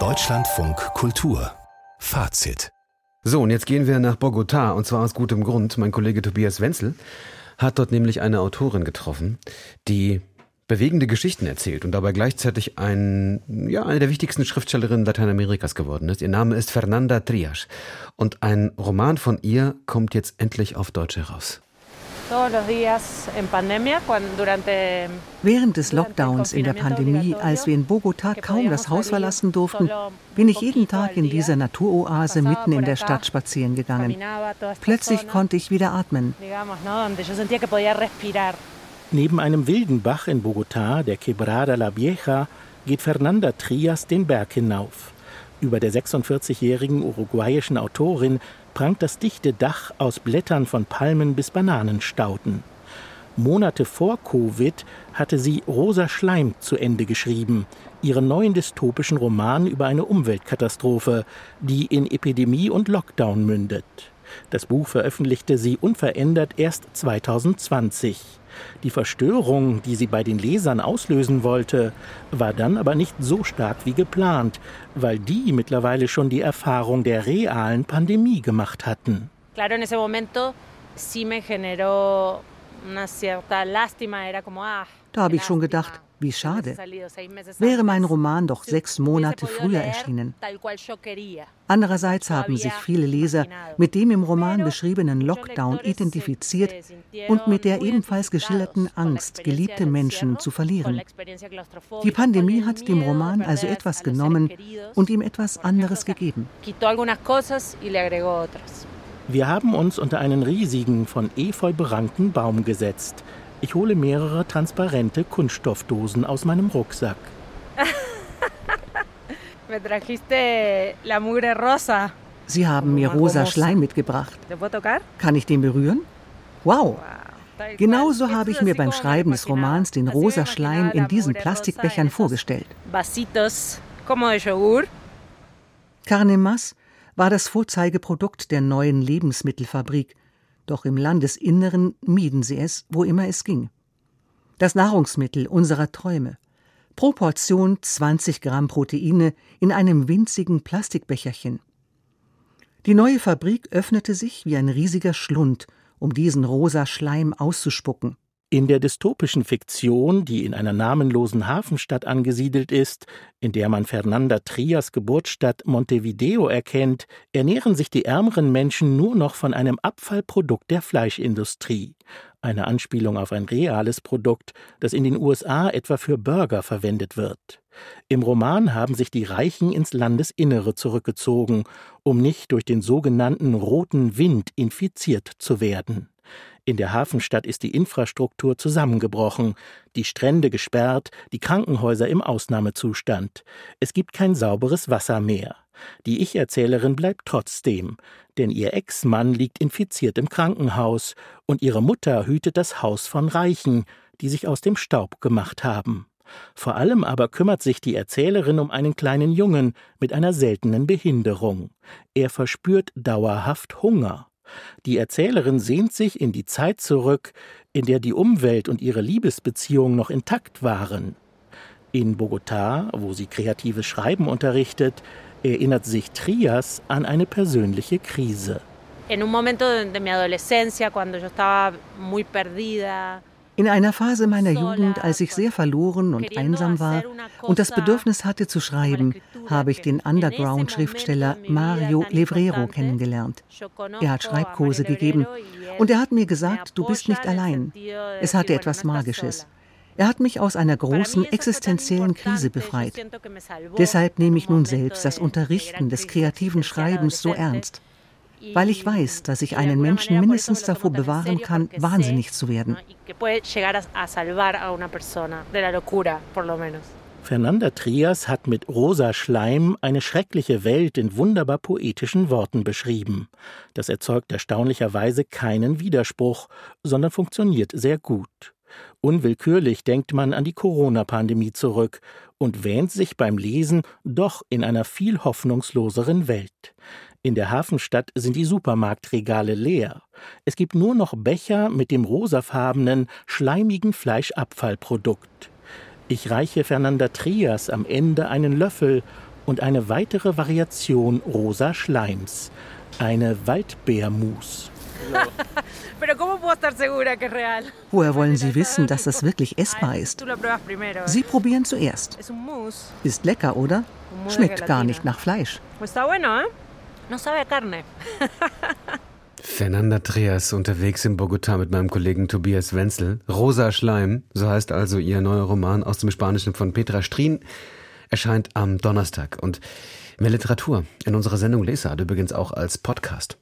Deutschlandfunk Kultur Fazit so, und jetzt gehen wir nach Bogotá und zwar aus gutem Grund. Mein Kollege Tobias Wenzel hat dort nämlich eine Autorin getroffen, die bewegende Geschichten erzählt und dabei gleichzeitig ein, ja, eine der wichtigsten Schriftstellerinnen Lateinamerikas geworden ist. Ihr Name ist Fernanda Trias und ein Roman von ihr kommt jetzt endlich auf Deutsch heraus. Während des Lockdowns in der Pandemie, als wir in Bogotá kaum das Haus verlassen durften, bin ich jeden Tag in dieser Naturoase mitten in der Stadt spazieren gegangen. Plötzlich konnte ich wieder atmen. Neben einem wilden Bach in Bogotá, der Quebrada la Vieja, geht Fernanda Trias den Berg hinauf. Über der 46-jährigen uruguayischen Autorin prangt das dichte Dach aus Blättern von Palmen bis Bananenstauden. Monate vor Covid hatte sie Rosa Schleim zu Ende geschrieben, ihren neuen dystopischen Roman über eine Umweltkatastrophe, die in Epidemie und Lockdown mündet. Das Buch veröffentlichte sie unverändert erst 2020. Die Verstörung, die sie bei den Lesern auslösen wollte, war dann aber nicht so stark wie geplant, weil die mittlerweile schon die Erfahrung der realen Pandemie gemacht hatten. Claro, en ese momento sí me generó una cierta lástima, era como ah. Da habe ich schon gedacht, wie schade. Wäre mein Roman doch sechs Monate früher erschienen. Andererseits haben sich viele Leser mit dem im Roman beschriebenen Lockdown identifiziert und mit der ebenfalls geschilderten Angst, geliebte Menschen zu verlieren. Die Pandemie hat dem Roman also etwas genommen und ihm etwas anderes gegeben. Wir haben uns unter einen riesigen, von Efeu berankten Baum gesetzt. Ich hole mehrere transparente Kunststoffdosen aus meinem Rucksack. Sie haben mir rosa Schleim mitgebracht. Kann ich den berühren? Wow! Genauso habe ich mir beim Schreiben des Romans den rosa Schleim in diesen Plastikbechern vorgestellt. Carnemas war das Vorzeigeprodukt der neuen Lebensmittelfabrik, doch im Landesinneren mieden sie es, wo immer es ging. Das Nahrungsmittel unserer Träume. Pro Portion 20 Gramm Proteine in einem winzigen Plastikbecherchen. Die neue Fabrik öffnete sich wie ein riesiger Schlund, um diesen rosa Schleim auszuspucken. In der dystopischen Fiktion, die in einer namenlosen Hafenstadt angesiedelt ist, in der man Fernanda Trias Geburtsstadt Montevideo erkennt, ernähren sich die ärmeren Menschen nur noch von einem Abfallprodukt der Fleischindustrie. Eine Anspielung auf ein reales Produkt, das in den USA etwa für Burger verwendet wird. Im Roman haben sich die Reichen ins Landesinnere zurückgezogen, um nicht durch den sogenannten roten Wind infiziert zu werden. In der Hafenstadt ist die Infrastruktur zusammengebrochen, die Strände gesperrt, die Krankenhäuser im Ausnahmezustand. Es gibt kein sauberes Wasser mehr. Die Ich-Erzählerin bleibt trotzdem, denn ihr Ex-Mann liegt infiziert im Krankenhaus und ihre Mutter hütet das Haus von Reichen, die sich aus dem Staub gemacht haben. Vor allem aber kümmert sich die Erzählerin um einen kleinen Jungen mit einer seltenen Behinderung. Er verspürt dauerhaft Hunger. Die Erzählerin sehnt sich in die Zeit zurück, in der die Umwelt und ihre Liebesbeziehung noch intakt waren. In Bogotá, wo sie kreatives Schreiben unterrichtet, erinnert sich Trias an eine persönliche Krise. In einer Phase meiner Jugend, als ich sehr verloren und einsam war und das Bedürfnis hatte zu schreiben, habe ich den Underground-Schriftsteller Mario Levrero kennengelernt. Er hat Schreibkurse gegeben und er hat mir gesagt, du bist nicht allein. Es hatte etwas Magisches. Er hat mich aus einer großen existenziellen Krise befreit. Deshalb nehme ich nun selbst das Unterrichten des kreativen Schreibens so ernst weil ich weiß, dass ich einen Menschen mindestens davor bewahren kann, wahnsinnig zu werden. Fernanda Trias hat mit Rosa Schleim eine schreckliche Welt in wunderbar poetischen Worten beschrieben. Das erzeugt erstaunlicherweise keinen Widerspruch, sondern funktioniert sehr gut. Unwillkürlich denkt man an die Corona-Pandemie zurück und wähnt sich beim Lesen doch in einer viel hoffnungsloseren Welt. In der Hafenstadt sind die Supermarktregale leer. Es gibt nur noch Becher mit dem rosafarbenen, schleimigen Fleischabfallprodukt. Ich reiche Fernanda Trias am Ende einen Löffel und eine weitere Variation rosa Schleims, eine Waldbeermus. Woher wollen Sie wissen, dass das wirklich essbar ist? Sie probieren zuerst. Ist lecker, oder? Schmeckt gar nicht nach Fleisch. Fernanda Trias unterwegs in Bogotá mit meinem Kollegen Tobias Wenzel. Rosa Schleim, so heißt also ihr neuer Roman aus dem Spanischen von Petra Strien, erscheint am Donnerstag. Und mehr Literatur in unserer Sendung Lesart übrigens auch als Podcast.